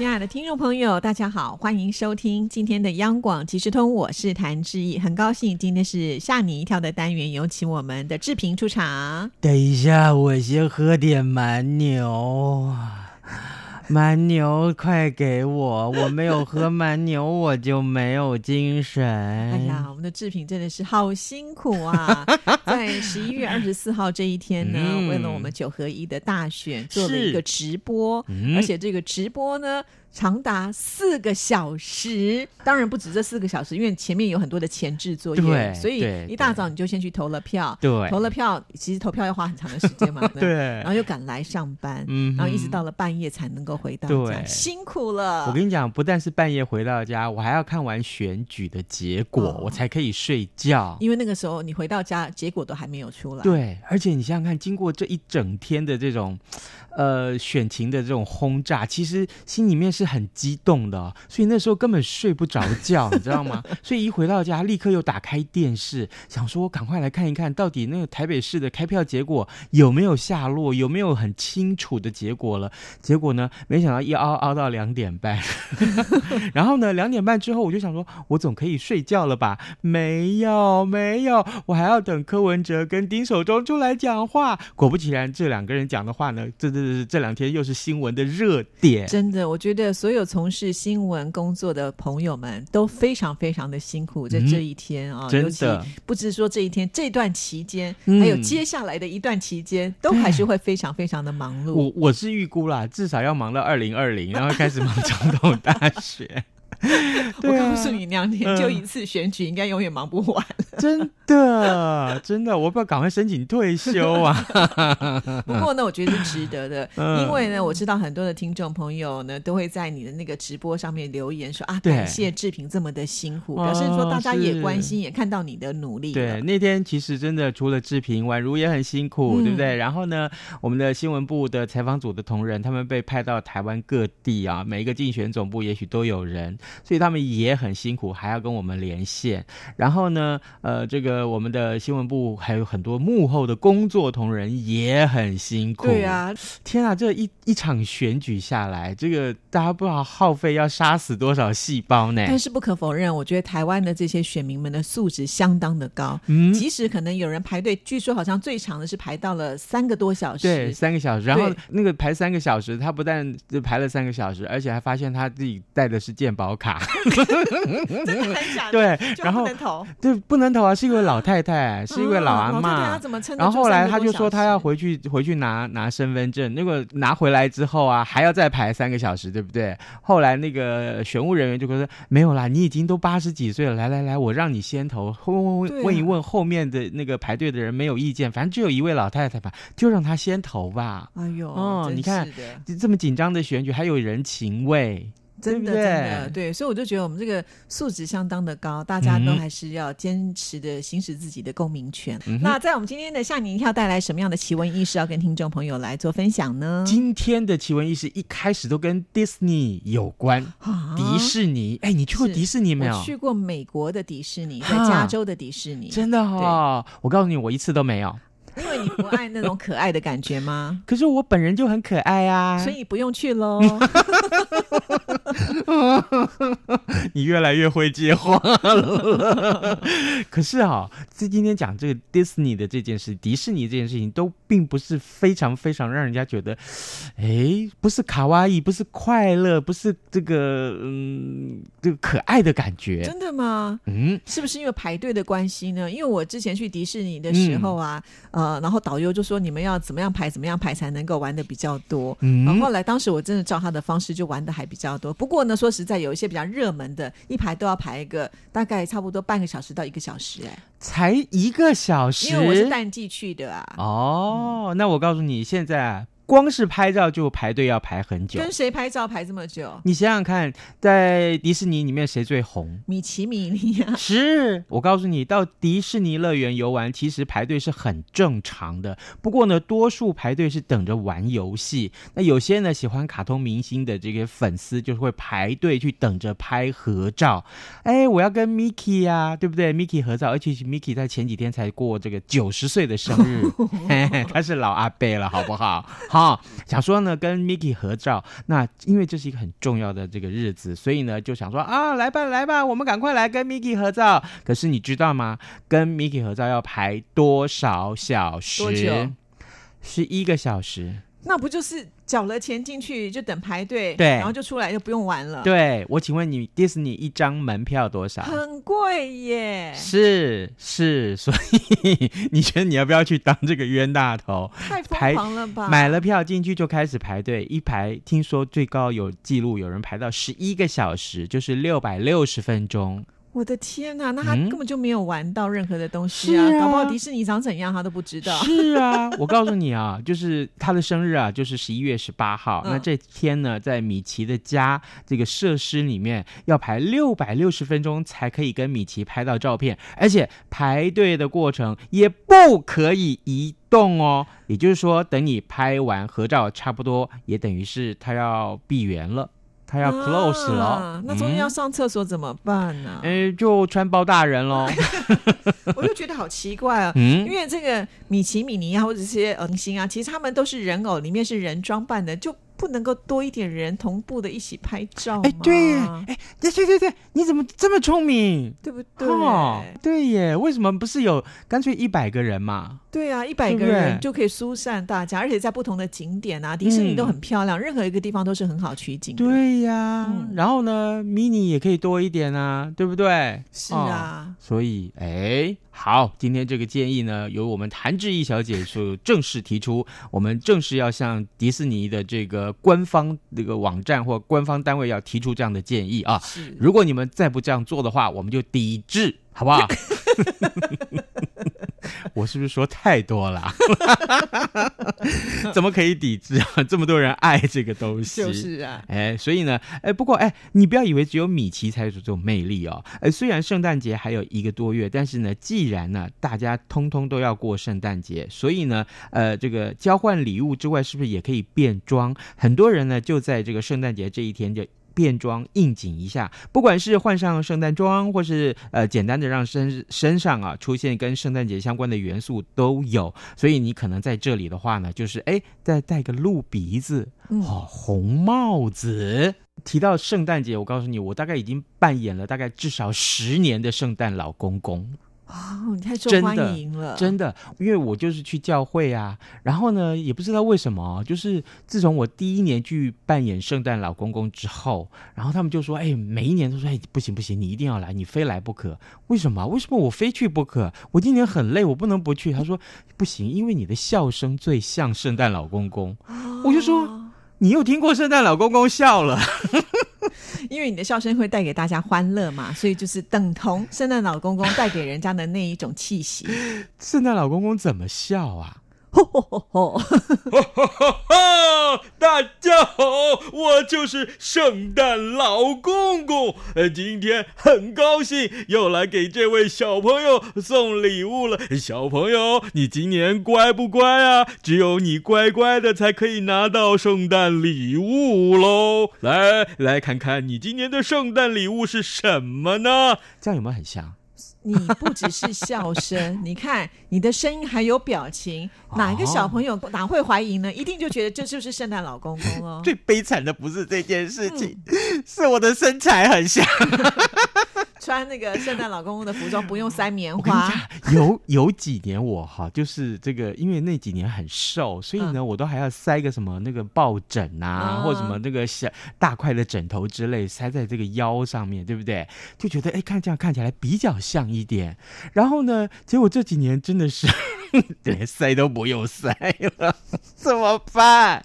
亲爱的听众朋友，大家好，欢迎收听今天的央广即时通，我是谭志毅，很高兴今天是吓你一跳的单元，有请我们的志平出场。等一下，我先喝点蛮牛。蛮牛，快给我！我没有喝蛮牛，我就没有精神。哎呀，我们的制品真的是好辛苦啊！在十一月二十四号这一天呢，为了我们九合一的大选做了一个直播，而且这个直播呢。长达四个小时，当然不止这四个小时，因为前面有很多的前置作业，所以一大早你就先去投了票，对，投了票，其实投票要花很长的时间嘛，对，然后又赶来上班，嗯，然后一直到了半夜才能够回到家，辛苦了。我跟你讲，不但是半夜回到家，我还要看完选举的结果，我才可以睡觉，因为那个时候你回到家，结果都还没有出来。对，而且你想想看，经过这一整天的这种。呃，选情的这种轰炸，其实心里面是是很激动的，所以那时候根本睡不着觉，你知道吗？所以一回到家，立刻又打开电视，想说赶快来看一看到底那个台北市的开票结果有没有下落，有没有很清楚的结果了。结果呢，没想到一熬熬到两点半，然后呢，两点半之后我就想说，我总可以睡觉了吧？没有，没有，我还要等柯文哲跟丁守中出来讲话。果不其然，这两个人讲的话呢，这这。是这两天又是新闻的热点，真的，我觉得所有从事新闻工作的朋友们都非常非常的辛苦，在这一天啊，尤其，不只是说这一天这段期间，还有接下来的一段期间，都还是会非常非常的忙碌。我我是预估啦，至少要忙到二零二零，然后开始忙总统大选。我告诉你，两年就一次选举，应该永远忙不完。真的，真的，我不要赶快申请退休啊！不过呢，我觉得是值得的，因为呢，我知道很多的听众朋友呢，都会在你的那个直播上面留言说啊，感谢志平这么的辛苦，表示说大家也关心，也看到你的努力。对，那天其实真的除了志平，宛如也很辛苦，对不对？然后呢，我们的新闻部的采访组的同仁，他们被派到台湾各地啊，每一个竞选总部也许都有人。所以他们也很辛苦，还要跟我们连线。然后呢，呃，这个我们的新闻部还有很多幕后的工作同仁也很辛苦。对啊，天啊，这一一场选举下来，这个大家不知道耗费要杀死多少细胞呢？但是不可否认，我觉得台湾的这些选民们的素质相当的高。嗯，即使可能有人排队，据说好像最长的是排到了三个多小时。对，三个小时。然后那个排三个小时，他不但就排了三个小时，而且还发现他自己带的是健保。卡，真的很假？对，然后对不能投啊，是一位老太太，是一位老阿妈。然后后来他就说他要回去回去拿拿身份证，那个拿回来之后啊，还要再排三个小时，对不对？后来那个选务人员就说没有啦，你已经都八十几岁了，来来来，我让你先投，问问问一问后面的那个排队的人没有意见，反正只有一位老太太吧，就让她先投吧。哎呦，哦，你看这么紧张的选举，还有人情味。真的，真的，对，所以我就觉得我们这个素质相当的高，大家都还是要坚持的行使自己的公民权。那在我们今天的吓你一跳带来什么样的奇闻异事要跟听众朋友来做分享呢？今天的奇闻异事一开始都跟 Disney 有关，迪士尼。哎，你去过迪士尼没有？去过美国的迪士尼，在加州的迪士尼。真的哈，我告诉你，我一次都没有。因为你不爱那种可爱的感觉吗？可是我本人就很可爱啊，所以不用去喽。你越来越会接话了。可是啊，在今天讲这个迪士尼的这件事，迪士尼这件事情都并不是非常非常让人家觉得，哎，不是卡哇伊，不是快乐，不是这个嗯，这个可爱的感觉。真的吗？嗯，是不是因为排队的关系呢？因为我之前去迪士尼的时候啊，呃，然后导游就说你们要怎么样排，怎么样排才能够玩的比较多。嗯，然后后来当时我真的照他的方式就玩的还比较多。不过呢，说实在，有一些比较热门的，一排都要排一个，大概差不多半个小时到一个小时。哎，才一个小时，因为我是淡季去的啊。哦，那我告诉你，现在。光是拍照就排队要排很久。跟谁拍照排这么久？你想想看，在迪士尼里面谁最红？米奇米妮啊！是我告诉你，到迪士尼乐园游玩，其实排队是很正常的。不过呢，多数排队是等着玩游戏。那有些呢，喜欢卡通明星的这个粉丝，就是会排队去等着拍合照。哎，我要跟 Mickey 呀，对不对？Mickey 合照，而且 Mickey 在前几天才过这个九十岁的生日，他是老阿伯了，好不好？好，想说呢，跟 Mickey 合照。那因为这是一个很重要的这个日子，所以呢，就想说啊，来吧，来吧，我们赶快来跟 Mickey 合照。可是你知道吗？跟 Mickey 合照要排多少小时？多久？十一个小时。那不就是缴了钱进去就等排队，对，然后就出来就不用玩了。对，我请问你，迪士尼一张门票多少？很贵耶。是是，所以你觉得你要不要去当这个冤大头？太疯狂了吧！买了票进去就开始排队，一排听说最高有记录，有人排到十一个小时，就是六百六十分钟。我的天呐，那他根本就没有玩到任何的东西啊！搞不好迪士尼长怎样他都不知道。是啊，我告诉你啊，就是他的生日啊，就是十一月十八号。那这天呢，在米奇的家这个设施里面，要排六百六十分钟才可以跟米奇拍到照片，而且排队的过程也不可以移动哦。也就是说，等你拍完合照，差不多也等于是他要闭园了。他要 close 了，那中间要上厕所怎么办呢？哎，就穿包大人喽。我就觉得好奇怪啊，因为这个米奇、米妮啊，或者这些明星啊，其实他们都是人偶，里面是人装扮的，就。不能够多一点人同步的一起拍照哎，对，哎，对对对对，你怎么这么聪明？对不对？对耶，为什么不是有干脆一百个人嘛？对啊，一百个人就可以疏散大家，而且在不同的景点啊，迪士尼都很漂亮，任何一个地方都是很好取景。对呀，然后呢，迷你也可以多一点啊，对不对？是啊，所以哎。好，今天这个建议呢，由我们谭志毅小姐所正式提出，我们正式要向迪士尼的这个官方这个网站或官方单位要提出这样的建议啊。如果你们再不这样做的话，我们就抵制，好不好？我是不是说太多了？怎么可以抵制啊？这么多人爱这个东西，就是啊。哎，所以呢，哎，不过哎，你不要以为只有米奇才有这种魅力哦。哎，虽然圣诞节还有一个多月，但是呢，既然呢大家通通都要过圣诞节，所以呢，呃，这个交换礼物之外，是不是也可以变装？很多人呢就在这个圣诞节这一天就。变装应景一下，不管是换上圣诞装，或是呃简单的让身身上啊出现跟圣诞节相关的元素都有。所以你可能在这里的话呢，就是哎再戴个鹿鼻子，哦红帽子。提到圣诞节，我告诉你，我大概已经扮演了大概至少十年的圣诞老公公。哦，你太受欢迎了，真的，因为我就是去教会啊，然后呢，也不知道为什么，就是自从我第一年去扮演圣诞老公公之后，然后他们就说，哎，每一年都说，哎，不行不行，你一定要来，你非来不可。为什么？为什么我非去不可？我今年很累，我不能不去。他说不行，因为你的笑声最像圣诞老公公。我就说，你又听过圣诞老公公笑了？因为你的笑声会带给大家欢乐嘛，所以就是等同圣诞老公公带给人家的那一种气息。圣诞老公公怎么笑啊？吼吼吼吼！哈哈哈哈大家好，我就是圣诞老公公。呃，今天很高兴又来给这位小朋友送礼物了。小朋友，你今年乖不乖啊？只有你乖乖的，才可以拿到圣诞礼物喽。来，来看看你今年的圣诞礼物是什么呢？这样有没有很像？你不只是笑声，你看你的声音还有表情，哪一个小朋友哪会怀疑呢？一定就觉得这就是圣诞老公公哦。最悲惨的不是这件事情，是我的身材很像。穿那个圣诞老公公的服装，不用塞棉花。有 有几年我哈，就是这个，因为那几年很瘦，所以呢，我都还要塞个什么那个抱枕啊，或者什么那个小大块的枕头之类，塞在这个腰上面，对不对？就觉得哎，看这样看起来比较像一点。然后呢，结果这几年真的是。连塞都不用塞了，怎么办？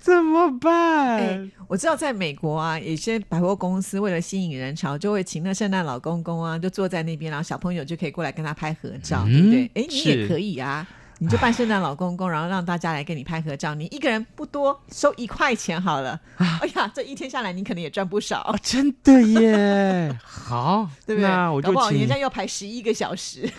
怎么办？我知道在美国啊，有些百货公司为了吸引人潮，就会请那圣诞老公公啊，就坐在那边，然后小朋友就可以过来跟他拍合照，对不对？哎，你也可以啊。你就扮圣诞老公公，然后让大家来跟你拍合照。你一个人不多，收一块钱好了。哎呀，这一天下来你可能也赚不少，哦，真的耶！好，对不对？那我就搞不好人家要排十一个小时。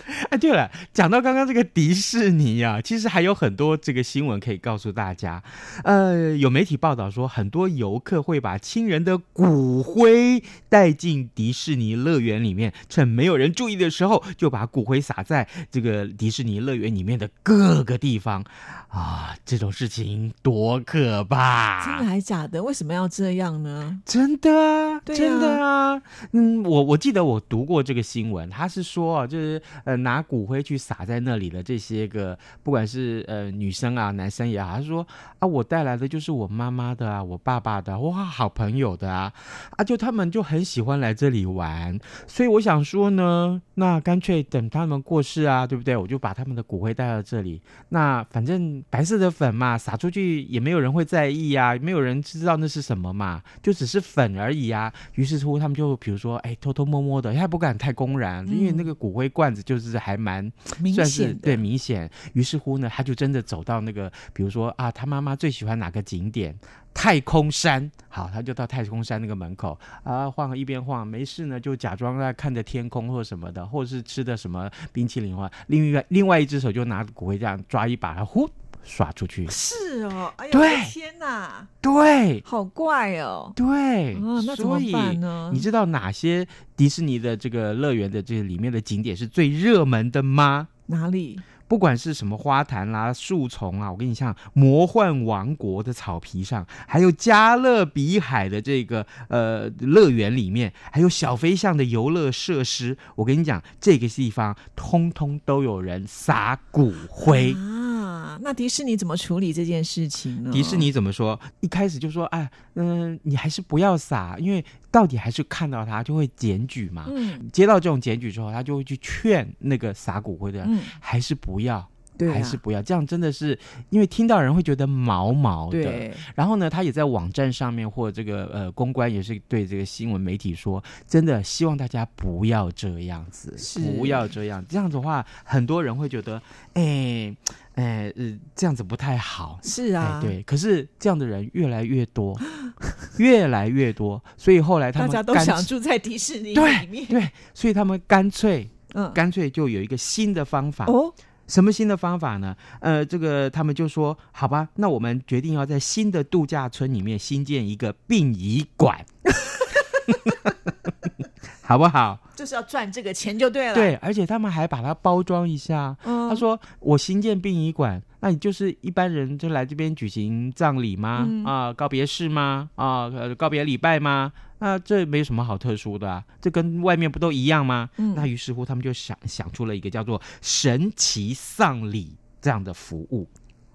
哎，对了，讲到刚刚这个迪士尼呀、其实还有很多这个新闻可以告诉大家。呃，有媒体报道说，很多游客会把亲人的骨灰带进迪士尼乐园里面，趁没有人注意的时候，就把骨灰撒在这个迪士尼乐园里面的各个地方。啊，这种事情多可怕！真的还假的？为什么要这样呢？真的啊，对啊真的啊，嗯，我我记得我读过这个新闻，他是说啊，就是呃拿骨灰去撒在那里的这些个，不管是呃女生啊、男生也好，他说啊，我带来的就是我妈妈的啊，我爸爸的，哇，好朋友的啊，啊，就他们就很喜欢来这里玩，所以我想说呢，那干脆等他们过世啊，对不对？我就把他们的骨灰带到这里，那反正白色的粉嘛，撒出去也没有人会在意啊，没有人知道那是什么嘛，就只是粉而已啊。于是乎，他们就比如说，哎，偷偷摸摸的，他不敢太公然，因为那个骨灰罐子就是还蛮明算是显的，对明显。于是乎呢，他就真的走到那个，比如说啊，他妈妈最喜欢哪个景点？太空山，好，他就到太空山那个门口啊，晃一边晃，没事呢，就假装在看着天空或什么的，或者是吃的什么冰淇淋另外另外一只手就拿着骨灰这样抓一把，呼耍出去。是哦。哎呀，对天哪，对好怪哦。对，啊，那怎么所以办呢？你知道哪些迪士尼的这个乐园的这个里面的景点是最热门的吗？哪里？不管是什么花坛啦、树丛啊，我跟你讲，魔幻王国的草皮上，还有加勒比海的这个呃乐园里面，还有小飞象的游乐设施，我跟你讲，这个地方通通都有人撒骨灰。啊，那迪士尼怎么处理这件事情呢？迪士尼怎么说？一开始就说，哎，嗯、你还是不要撒，因为到底还是看到他就会检举嘛。嗯接到这种检举之后，他就会去劝那个撒骨灰的人，嗯，还是不要，对啊，还是不要。这样真的是因为听到人会觉得毛毛的。然后呢，他也在网站上面或这个呃公关也是对这个新闻媒体说，真的希望大家不要这样子，是不要这样。这样子的话，很多人会觉得，哎哎呃，这样子不太好。是啊，哎，，对，可是这样的人越来越多，越来越多，所以后来他大们大家都想住在迪士尼对里面。对，所以他们干脆嗯，干脆就有一个新的方法。哦，什么新的方法呢？呃，这个他们就说，好吧，那我们决定要在新的度假村里面新建一个殡仪馆，好不好？就是要赚这个钱就对了。对，而且他们还把它包装一下。嗯，他说：“我新建殡仪馆，那你就是一般人就来这边举行葬礼吗？嗯啊，告别式吗？啊，呃，告别礼拜吗？那这没什么好特殊的啊，这跟外面不都一样吗？嗯那于是乎，他们就想想出了一个叫做神奇丧礼这样的服务。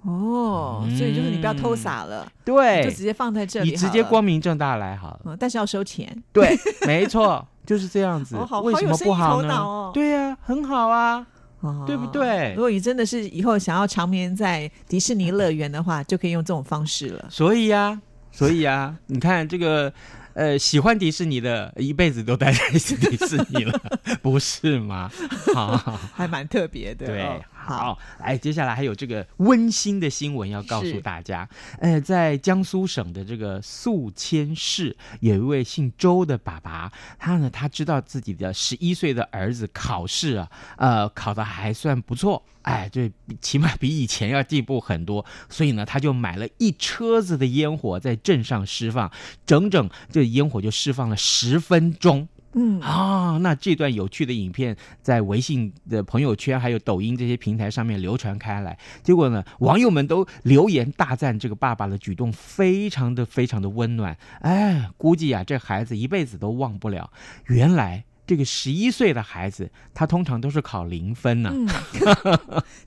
哦，所以就是你不要偷撒了，对就直接放在这里，你直接光明正大来好了。嗯，但是要收钱。对，没错，就是这样子。哦好为什么不好呢？头脑哦对呀、很好啊。哦对不对如果你真的是以后想要长眠在迪士尼乐园的话，就可以用这种方式了。所以呀、所以呀、你看这个。呃，喜欢迪士尼的，一辈子都待在迪士尼了，不是吗？好，还蛮特别的。对哦，好，来，接下来还有这个温馨的新闻要告诉大家。呃，在江苏省的这个宿迁市，有一位姓周的爸爸，他呢，他知道自己的十一岁的儿子考试啊，呃，考的还算不错，哎，就，起码比以前要进步很多，所以呢，他就买了一车子的烟火在镇上释放，整整这烟火就释放了十分钟。嗯，啊，那这段有趣的影片在微信的朋友圈还有抖音这些平台上面流传开来，结果呢，网友们都留言大赞这个爸爸的举动，非常的非常的温暖。哎，估计啊，这孩子一辈子都忘不了。原来这个十一岁的孩子，他通常都是考零分呢、嗯，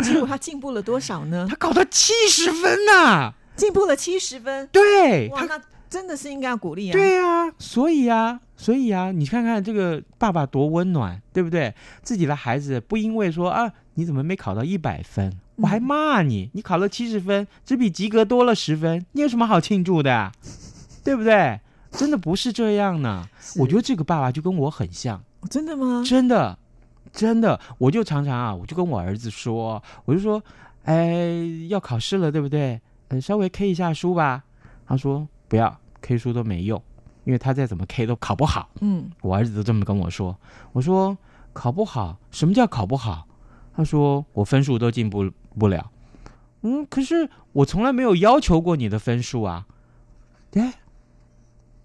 结果他进步了多少呢？他考到七十分呐、进步了七十分。对他那真的是应该要鼓励啊。对啊，所以啊，所以啊，你看看这个爸爸多温暖，对不对？自己的孩子不因为说啊，你怎么没考到一百分，我还骂你，你考了七十分，只比及格多了十分，你有什么好庆祝的啊？对不对？真的不是这样呢。我觉得这个爸爸就跟我很像，哦真的吗？真的。真的，我就常常啊，我就跟我儿子说，我就说，哎，要考试了，对不对？呃，稍微 K 一下书吧。他说不要，K 书都没用，因为他再怎么 K 都考不好。嗯，我儿子都这么跟我说。我说考不好，什么叫考不好？他说我分数都进步不了。嗯，可是我从来没有要求过你的分数啊。哎，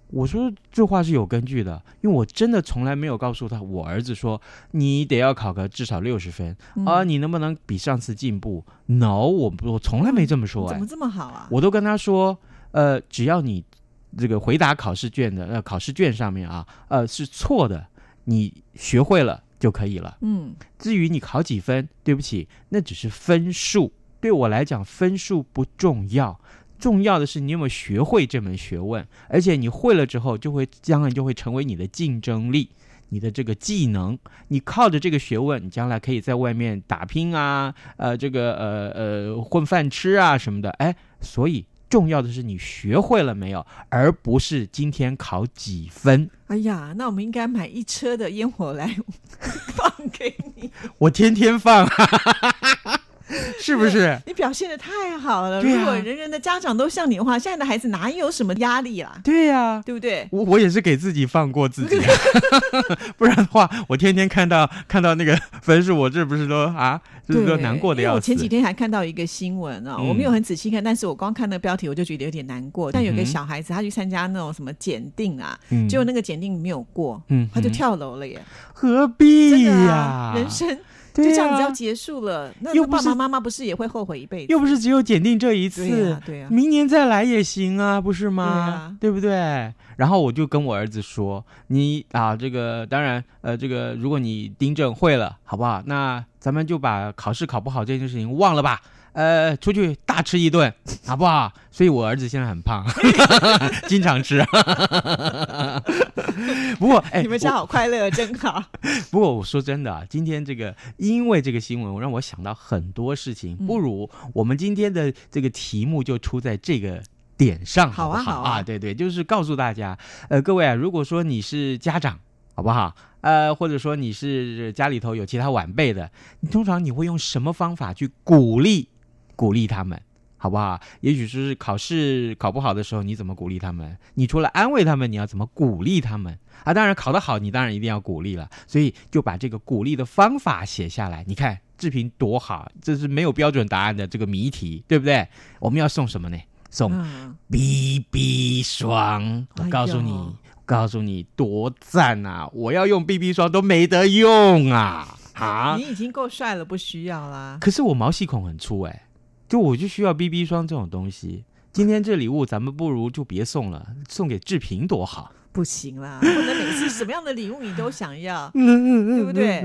我说这话是有根据的，因为我真的从来没有告诉他，我儿子说你得要考个至少六十分啊，你能不能比上次进步？No，我我从来没这么说。怎么这么好啊？我都跟他说，呃，只要你这个回答考试卷的呃考试卷上面啊，呃是错的，你学会了就可以了。嗯，至于你考几分，对不起，那只是分数，对我来讲分数不重要。重要的是你有没有学会这门学问，而且你会了之后，就会将来就会成为你的竞争力，你的这个技能。你靠着这个学问，你将来可以在外面打拼啊，呃，这个呃呃混饭吃啊什么的。哎，所以重要的是你学会了没有，而不是今天考几分。哎呀，那我们应该买一车的烟火来 放给你，我天天放。是不是？你表现的太好了。啊如果人人的家长都像你的话，现在的孩子哪有什么压力啦？对呀、对不对？我我也是给自己放过自己，不然的话，我天天看到看到那个分数，我这不是都啊，就是说难过的要死？我前几天还看到一个新闻啊，嗯我没有很仔细看，但是我光看那个标题我就觉得有点难过。但有个小孩子，他去参加那种什么检定啊，嗯结果那个检定没有过，嗯他就跳楼了耶！何必呀、啊，人生就这样子要结束了。那爸爸妈妈不是也会后悔一辈子？又不是只有检定这一对次，对啊明年再来也行啊，不是吗？对啊对不对？然后我就跟我儿子说：“你啊，这个当然，呃，这个如果你订正会了，好不好？那咱们就把考试考不好这件事情忘了吧。”呃，出去大吃一顿，好不好？所以我儿子现在很胖，经常吃。不过，哎，你们家好快乐，真好。不过我说真的啊，今天这个因为这个新闻，让我想到很多事情。嗯不如我们今天的这个题目就出在这个点上，好啊不好好啊对对，就是告诉大家，呃，各位啊，如果说你是家长，好不好？呃，或者说你是家里头有其他晚辈的，你通常你会用什么方法去鼓励鼓励他们？好不好？也许是考试考不好的时候，你怎么鼓励他们？你除了安慰他们，你要怎么鼓励他们啊？当然考得好，你当然一定要鼓励了。所以就把这个鼓励的方法写下来。你看志平多好，这是没有标准答案的这个谜题，对不对？我们要送什么呢？送嗯，BB 霜。我告诉你，哎告诉你多赞啊！我要用 BB 霜都没得用啊！啊！你已经够帅了，不需要啦。可是我毛细孔很粗哎、就我就需要 BB 霜这种东西。今天这礼物咱们不如就别送了，送给志平多好，不行啦，不能每次什么样的礼物你都想要，对不对？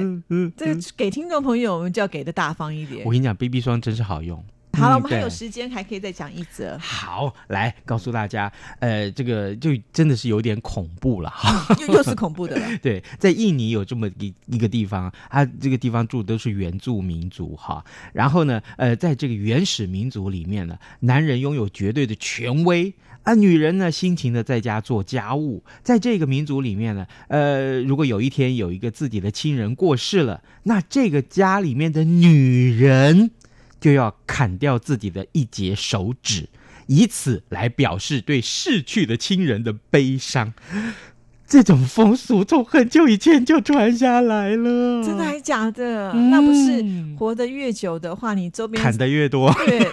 这个给听众朋友，我们就要给的大方一点我。跟你讲，BB 霜真是好用。好了，嗯我们还有时间，还可以再讲一则。好，来告诉大家，呃，这个就真的是有点恐怖了哈。又又是恐怖的了。对，在印尼有这么一一个地方，它这个地方住的都是原住民族哈。然后呢，呃，在这个原始民族里面呢，男人拥有绝对的权威。啊，女人呢，辛勤的在家做家务。在这个民族里面呢，呃，如果有一天有一个自己的亲人过世了，那这个家里面的女人就要砍掉自己的一截手指，以此来表示对逝去的亲人的悲伤。这种风俗从很久以前就传下来了，真的还假的？嗯那不是活得越久的话，你周边砍得越多。对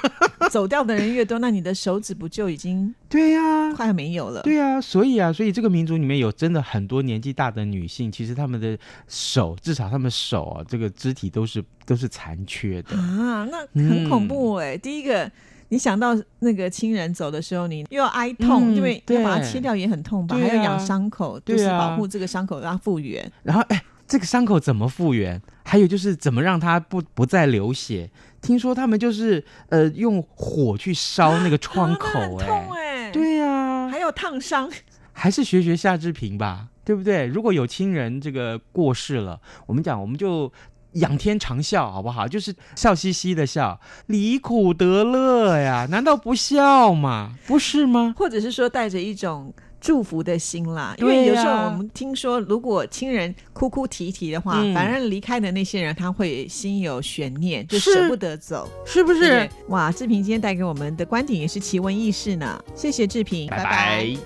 走掉的人越多，那你的手指不就已经 对呀、快要没有了？对呀、所以啊，所以这个民族里面有真的很多年纪大的女性，其实她们的手，至少她们手啊，这个肢体都是都是残缺的。啊，那很恐怖哎、第一个。你想到那个亲人走的时候，你又要哀痛，嗯因为对要把它切掉也很痛吧，还要养伤口，就是保护这个伤口让它复原。然后，哎，这个伤口怎么复原？还有就是怎么让它不不再流血？听说他们就是呃用火去烧那个窗口、很哎、痛哎、，对呀、还有烫伤，还是学学夏志平吧，对不对？如果有亲人这个过世了，我们讲我们就仰天长笑，好不好？就是笑嘻嘻的笑，离苦得乐呀，难道不笑吗？不是吗？或者是说带着一种祝福的心啦。因为有时候我们听说，如果亲人哭哭啼啼的话，嗯反而离开的那些人他会心有悬念，就舍不得走。是不对不对？哇，志平今天带给我们的观点也是奇闻异事呢。谢谢志平，拜拜